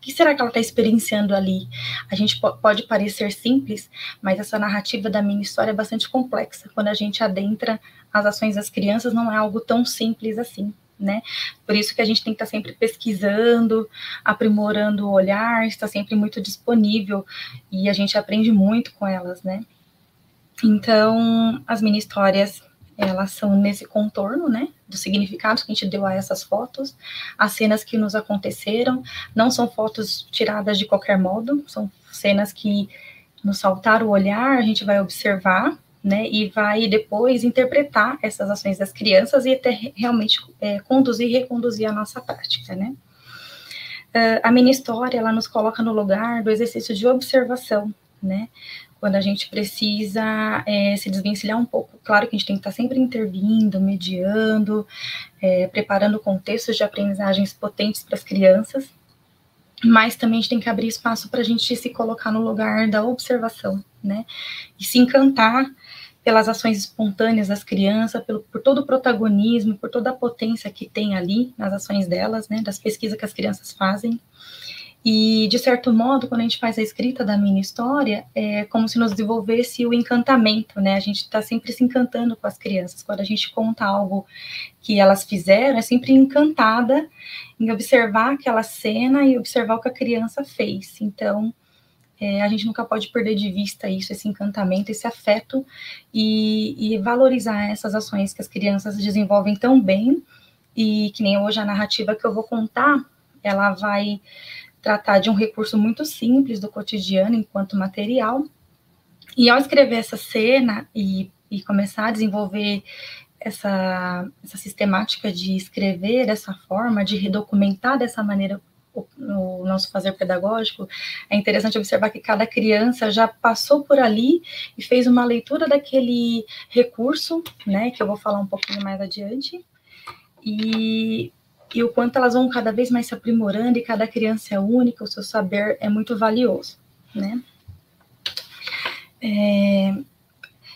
o que será que ela está experienciando ali? A gente pode parecer simples, mas essa narrativa da minha história é bastante complexa. Quando a gente adentra as ações das crianças, não é algo tão simples assim, né? Por isso que a gente tem que estar sempre pesquisando, aprimorando o olhar, está sempre muito disponível e a gente aprende muito com elas, né? Então, as mini histórias elas são nesse contorno, né, dos significados que a gente deu a essas fotos, as cenas que nos aconteceram, não são fotos tiradas de qualquer modo, são cenas que nos saltar o olhar, a gente vai observar, né, e vai depois interpretar essas ações das crianças e até realmente é, conduzir e reconduzir a nossa prática, né. Uh, a mini história, ela nos coloca no lugar do exercício de observação, né, quando a gente precisa é, se desvencilhar um pouco. Claro que a gente tem que estar sempre intervindo, mediando, é, preparando contextos de aprendizagens potentes para as crianças, mas também a gente tem que abrir espaço para a gente se colocar no lugar da observação, né? E se encantar pelas ações espontâneas das crianças, pelo, por todo o protagonismo, por toda a potência que tem ali nas ações delas, né? Das pesquisas que as crianças fazem. E, de certo modo, quando a gente faz a escrita da minha história, é como se nos desenvolvesse o encantamento, né? A gente está sempre se encantando com as crianças. Quando a gente conta algo que elas fizeram, é sempre encantada em observar aquela cena e observar o que a criança fez. Então, é, a gente nunca pode perder de vista isso, esse encantamento, esse afeto e, e valorizar essas ações que as crianças desenvolvem tão bem e que nem hoje a narrativa que eu vou contar, ela vai tratar de um recurso muito simples do cotidiano enquanto material. E ao escrever essa cena e, e começar a desenvolver essa, essa sistemática de escrever dessa forma, de redocumentar dessa maneira o, nosso fazer pedagógico, é interessante observar que cada criança já passou por ali e fez uma leitura daquele recurso, né, que eu vou falar um pouquinho mais adiante, e e o quanto elas vão cada vez mais se aprimorando e cada criança é única, o seu saber é muito valioso, né? É,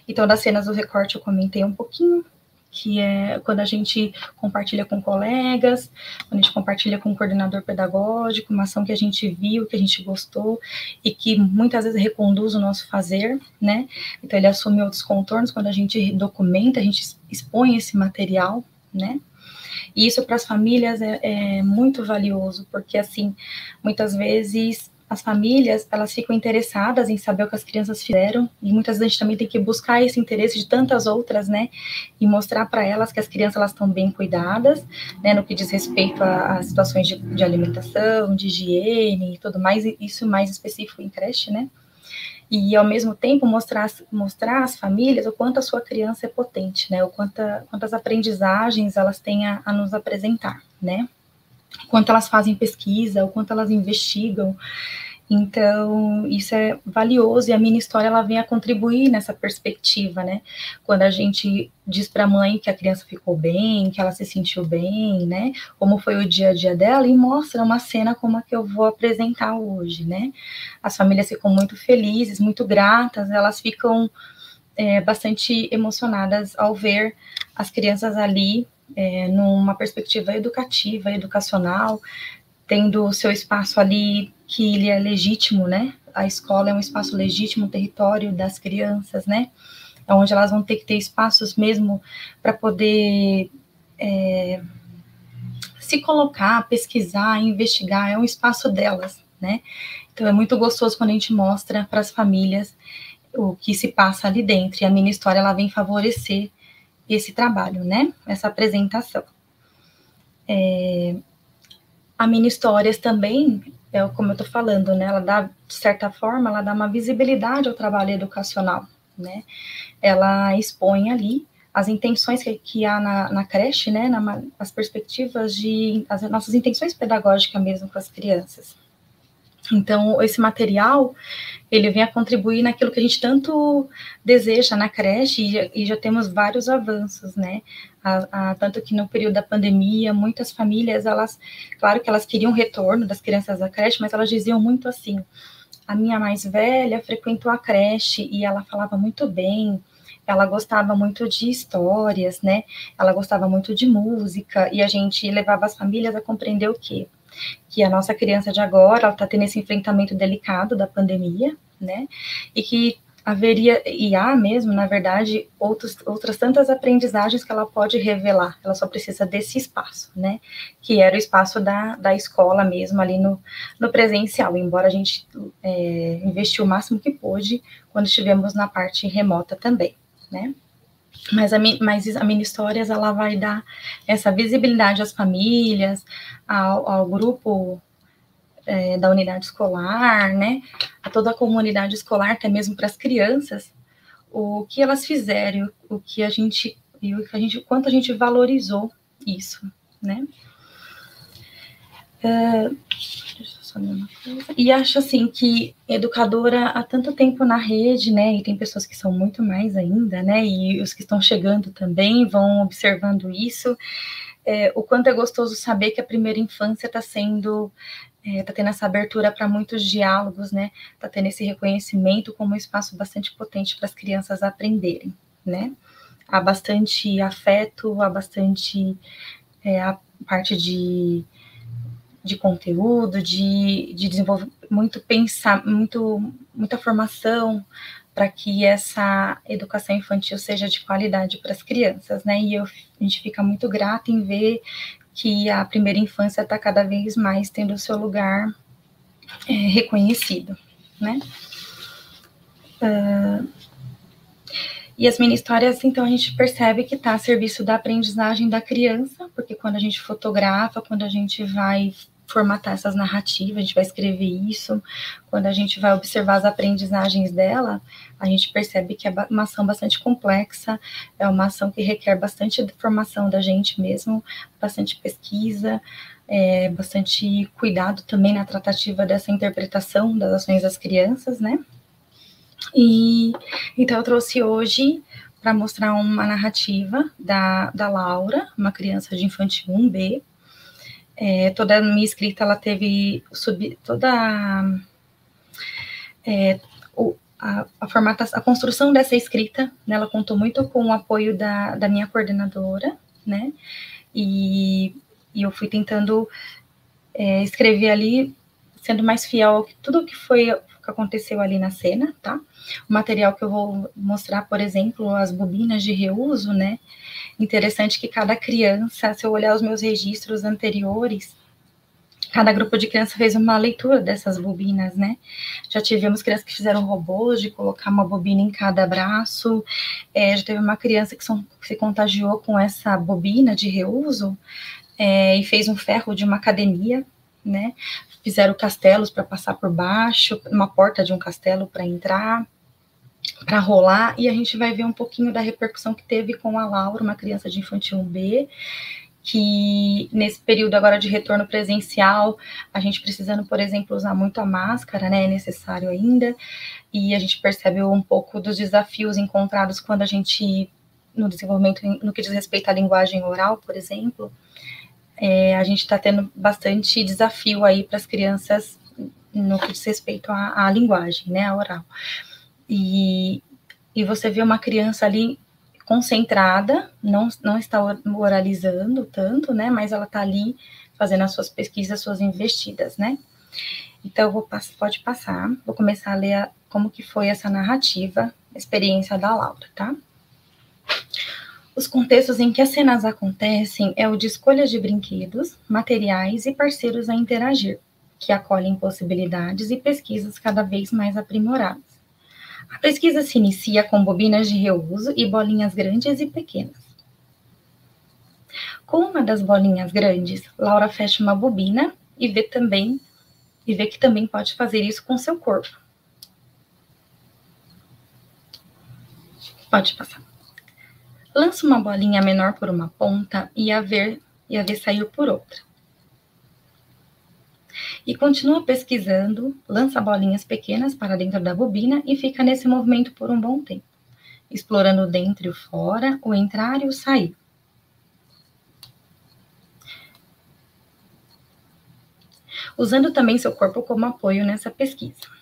então, das cenas do recorte eu comentei um pouquinho, que é quando a gente compartilha com colegas, quando a gente compartilha com o coordenador pedagógico, uma ação que a gente viu, que a gente gostou e que muitas vezes reconduz o nosso fazer, né? Então ele assume outros contornos quando a gente documenta, a gente expõe esse material, né? E isso para as famílias é, é muito valioso, porque assim, muitas vezes as famílias elas ficam interessadas em saber o que as crianças fizeram e muitas vezes a gente também tem que buscar esse interesse de tantas outras, né, e mostrar para elas que as crianças elas estão bem cuidadas, né, no que diz respeito a, situações de, de, alimentação, de higiene e tudo mais, isso mais específico em creche, né, e ao mesmo tempo mostrar, mostrar às famílias o quanto a sua criança é potente, né? O quanto, quantas aprendizagens elas têm a, a nos apresentar, né? O quanto elas fazem pesquisa, o quanto elas investigam. Então, isso é valioso e a minha história ela vem a contribuir nessa perspectiva, né? Quando a gente diz para a mãe que a criança ficou bem, que ela se sentiu bem, né? Como foi o dia a dia dela e mostra uma cena como a que eu vou apresentar hoje, né? As famílias ficam muito felizes, muito gratas, elas ficam é, bastante emocionadas ao ver as crianças ali é, numa perspectiva educativa, educacional, tendo o seu espaço ali que ele é legítimo, né? A escola é um espaço legítimo, território das crianças, né? É onde elas vão ter que ter espaços mesmo para poder é, se colocar, pesquisar, investigar, é um espaço delas, né? Então é muito gostoso quando a gente mostra para as famílias o que se passa ali dentro. E a minha história ela vem favorecer esse trabalho, né? Essa apresentação. É, a mini histórias também, é como eu estou falando, né? Ela dá, de certa forma, ela dá uma visibilidade ao trabalho educacional, né? Ela expõe ali as intenções que, que há na, na creche, né? Na, as perspectivas de as nossas intenções pedagógicas mesmo com as crianças. Então, esse material, ele vem a contribuir naquilo que a gente tanto deseja na creche, e, e já temos vários avanços, né? A, a, tanto que no período da pandemia, muitas famílias, elas, claro que elas queriam retorno das crianças à creche, mas elas diziam muito assim, a minha mais velha frequentou a creche e ela falava muito bem, ela gostava muito de histórias, né? Ela gostava muito de música, e a gente levava as famílias a compreender o quê? que a nossa criança de agora está tendo esse enfrentamento delicado da pandemia, né? E que haveria, e há mesmo, na verdade, outros, outras tantas aprendizagens que ela pode revelar, ela só precisa desse espaço, né, que era o espaço da, da escola mesmo, ali no, no presencial, embora a gente é, investiu o máximo que pôde quando estivemos na parte remota também, né. Mas a, mas a mini histórias ela vai dar essa visibilidade às famílias, ao, ao grupo é, da unidade escolar, né, a toda a comunidade escolar, até mesmo para as crianças, o que elas fizeram, o que a gente, e o que a gente, quanto a gente valorizou isso, né. É, e acho assim que educadora há tanto tempo na rede, né? E tem pessoas que são muito mais ainda, né? E os que estão chegando também vão observando isso. É, o quanto é gostoso saber que a primeira infância está sendo está é, tá tendo essa abertura para muitos diálogos, né? Está tendo esse reconhecimento como um espaço bastante potente para as crianças aprenderem, né? Há bastante afeto, há bastante é, a parte de, de conteúdo, de, de desenvolver muito pensar, muito, muita formação para que essa educação infantil seja de qualidade para as crianças, né? E eu, a gente fica muito grato em ver que a primeira infância está cada vez mais tendo o seu lugar é, reconhecido, né? Uh, e as mini histórias, então, a gente percebe que está a serviço da aprendizagem da criança, porque quando a gente fotografa, quando a gente vai formatar essas narrativas, a gente vai escrever isso, quando a gente vai observar as aprendizagens dela, a gente percebe que é uma ação bastante complexa, é uma ação que requer bastante formação da gente mesmo, bastante pesquisa, é, bastante cuidado também na tratativa dessa interpretação das ações das crianças, né? E então eu trouxe hoje para mostrar uma narrativa da, da Laura, uma criança de infantil 1B, é, toda a minha escrita ela teve sub, toda é, o, a, a formatação, a construção dessa escrita, né, ela contou muito com o apoio da, da minha coordenadora, né, e, e eu fui tentando é, escrever ali, sendo mais fiel que tudo que foi que aconteceu ali na cena, tá? O material que eu vou mostrar, por exemplo, as bobinas de reuso, né? Interessante que cada criança, se eu olhar os meus registros anteriores, cada grupo de criança fez uma leitura dessas bobinas, né? Já tivemos crianças que fizeram robôs de colocar uma bobina em cada braço, é, já teve uma criança que, são, que, se contagiou com essa bobina de reuso é, e fez um ferro de uma academia, né? Fizeram castelos para passar por baixo, uma porta de um castelo para entrar para rolar e a gente vai ver um pouquinho da repercussão que teve com a Laura, uma criança de infantil B, que nesse período agora de retorno presencial, a gente precisando, por exemplo, usar muito a máscara, né, é necessário ainda, e a gente percebe um pouco dos desafios encontrados quando a gente, no desenvolvimento, no que diz respeito à linguagem oral, por exemplo, é, a gente está tendo bastante desafio aí para as crianças no que diz respeito à, à linguagem, né, à oral. E, e você vê uma criança ali concentrada, não, não está oralizando tanto, né? Mas ela está ali fazendo as suas pesquisas, suas investidas, né? Então, vou, pode passar, vou começar a ler a, como que foi essa narrativa, experiência da Laura, tá? Os contextos em que as cenas acontecem é o de escolha de brinquedos, materiais e parceiros a interagir, que acolhem possibilidades e pesquisas cada vez mais aprimoradas. A pesquisa se inicia com bobinas de reuso e bolinhas grandes e pequenas. Com uma das bolinhas grandes, Laura fecha uma bobina e vê também e vê que também pode fazer isso com seu corpo. Pode passar. Lança uma bolinha menor por uma ponta e a ver e a ver sair por outra e continua pesquisando, lança bolinhas pequenas para dentro da bobina e fica nesse movimento por um bom tempo, explorando o dentro e o fora, o entrar e o sair. Usando também seu corpo como apoio nessa pesquisa.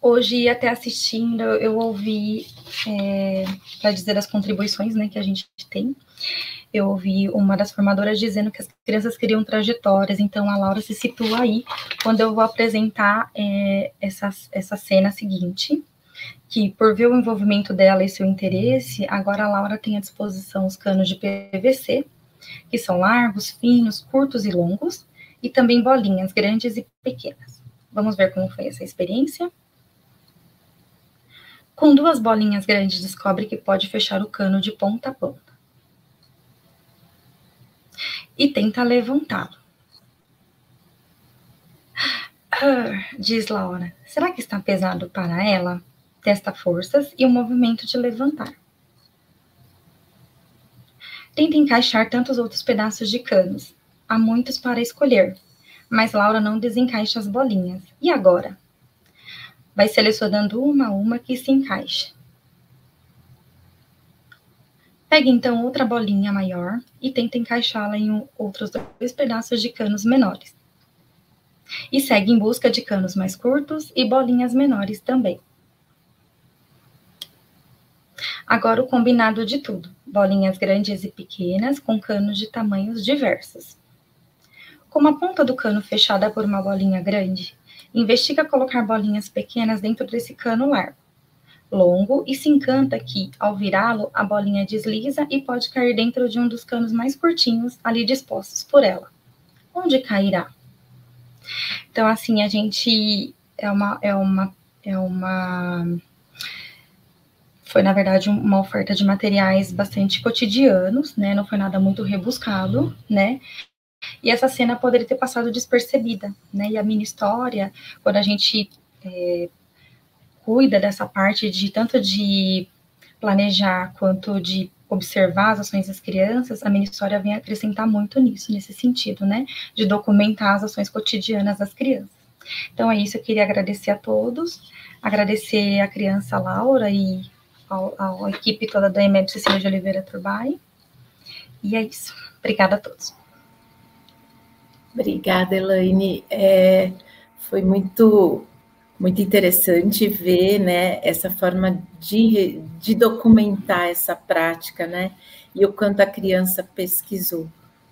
Hoje, até assistindo, eu ouvi, é, para dizer as contribuições né, que a gente tem, eu ouvi uma das formadoras dizendo que as crianças queriam trajetórias, então a Laura se situa aí quando eu vou apresentar é, essa, essa cena seguinte, que por ver o envolvimento dela e seu interesse, agora a Laura tem à disposição os canos de PVC, que são largos, finos, curtos e longos, e também bolinhas grandes e pequenas. Vamos ver como foi essa experiência? Com duas bolinhas grandes, descobre que pode fechar o cano de ponta a ponta. E tenta levantá-lo. Ah, diz Laura. Será que está pesado para ela? Testa forças e o movimento de levantar. Tenta encaixar tantos outros pedaços de canos. Há muitos para escolher, mas Laura não desencaixa as bolinhas. E agora? Vai selecionando uma a uma que se encaixa. Pegue então outra bolinha maior e tenta encaixá-la em outros dois pedaços de canos menores. E segue em busca de canos mais curtos e bolinhas menores também. Agora o combinado de tudo: bolinhas grandes e pequenas com canos de tamanhos diversos. Com a ponta do cano fechada por uma bolinha grande, investiga colocar bolinhas pequenas dentro desse cano largo, longo, e se encanta que, ao virá-lo, a bolinha desliza e pode cair dentro de um dos canos mais curtinhos ali dispostos por ela. Onde cairá? Então, assim, a gente é uma, é uma, é uma foi, na verdade, uma oferta de materiais bastante cotidianos, né? Não foi nada muito rebuscado, né? E essa cena poderia ter passado despercebida, né? E a minha história, quando a gente é, cuida dessa parte de tanto de planejar quanto de observar as ações das crianças, a minha história vem acrescentar muito nisso, nesse sentido, né? De documentar as ações cotidianas das crianças. Então é isso, eu queria agradecer a todos, agradecer a criança Laura e a equipe toda da EMED Cecília de Oliveira Turbay. E é isso. Obrigada a todos. Obrigada, Elaine. É, foi muito muito interessante ver né, essa forma de, de documentar essa prática, né? E o quanto a criança pesquisou.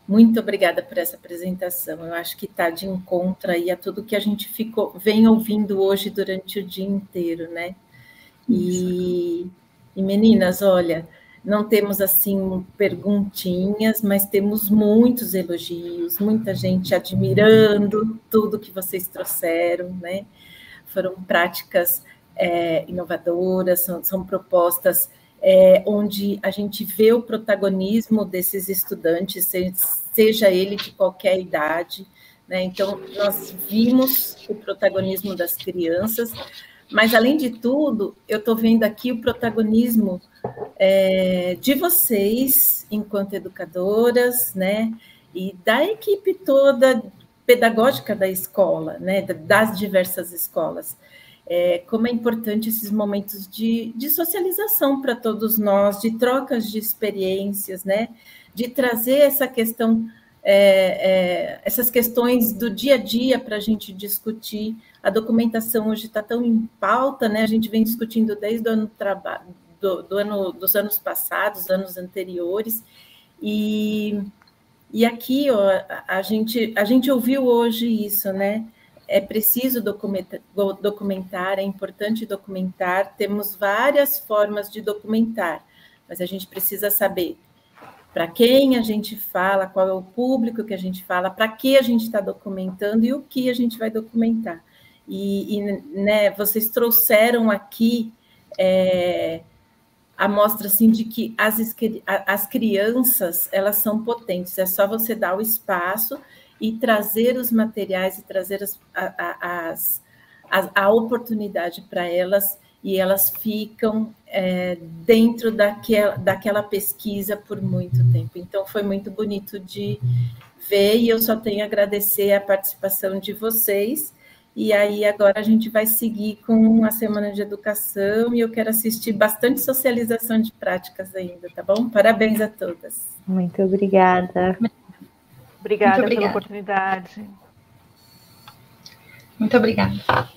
Muito obrigada por essa apresentação. Eu acho que está de encontro aí a tudo que a gente ficou, vem ouvindo hoje durante o dia inteiro, né? E e meninas, olha, não temos assim perguntinhas, mas temos muitos elogios, muita gente admirando tudo que vocês trouxeram, né? Foram práticas é, inovadoras, são, são propostas é, onde a gente vê o protagonismo desses estudantes, seja ele de qualquer idade, né? Então, nós vimos o protagonismo das crianças, mas, além de tudo, eu estou vendo aqui o protagonismo é, de vocês, enquanto educadoras, né? E da equipe toda pedagógica da escola, né? Das diversas escolas. É, como é importante esses momentos de, de socialização para todos nós, de trocas de experiências, né? De trazer essa questão é, é, essas questões do dia a dia para a gente discutir. A documentação hoje está tão em pauta, né? A gente vem discutindo desde o ano do, do ano dos anos passados, anos anteriores, e, e aqui ó, a, gente, a gente ouviu hoje isso, né? É preciso documentar, documentar, é importante documentar, temos várias formas de documentar, mas a gente precisa saber para quem a gente fala, qual é o público que a gente fala, para que a gente está documentando e o que a gente vai documentar. E, e né, vocês trouxeram aqui é, a mostra assim, de que as, as crianças elas são potentes, é só você dar o espaço e trazer os materiais e trazer as, as, a, a oportunidade para elas e elas ficam é, dentro daquela, daquela pesquisa por muito tempo. Então, foi muito bonito de ver e eu só tenho a agradecer a participação de vocês. E aí, agora a gente vai seguir com a Semana de Educação e eu quero assistir bastante socialização de práticas ainda, tá bom? Parabéns a todas. Muito obrigada. Obrigada, Muito obrigada. pela oportunidade. Muito obrigada.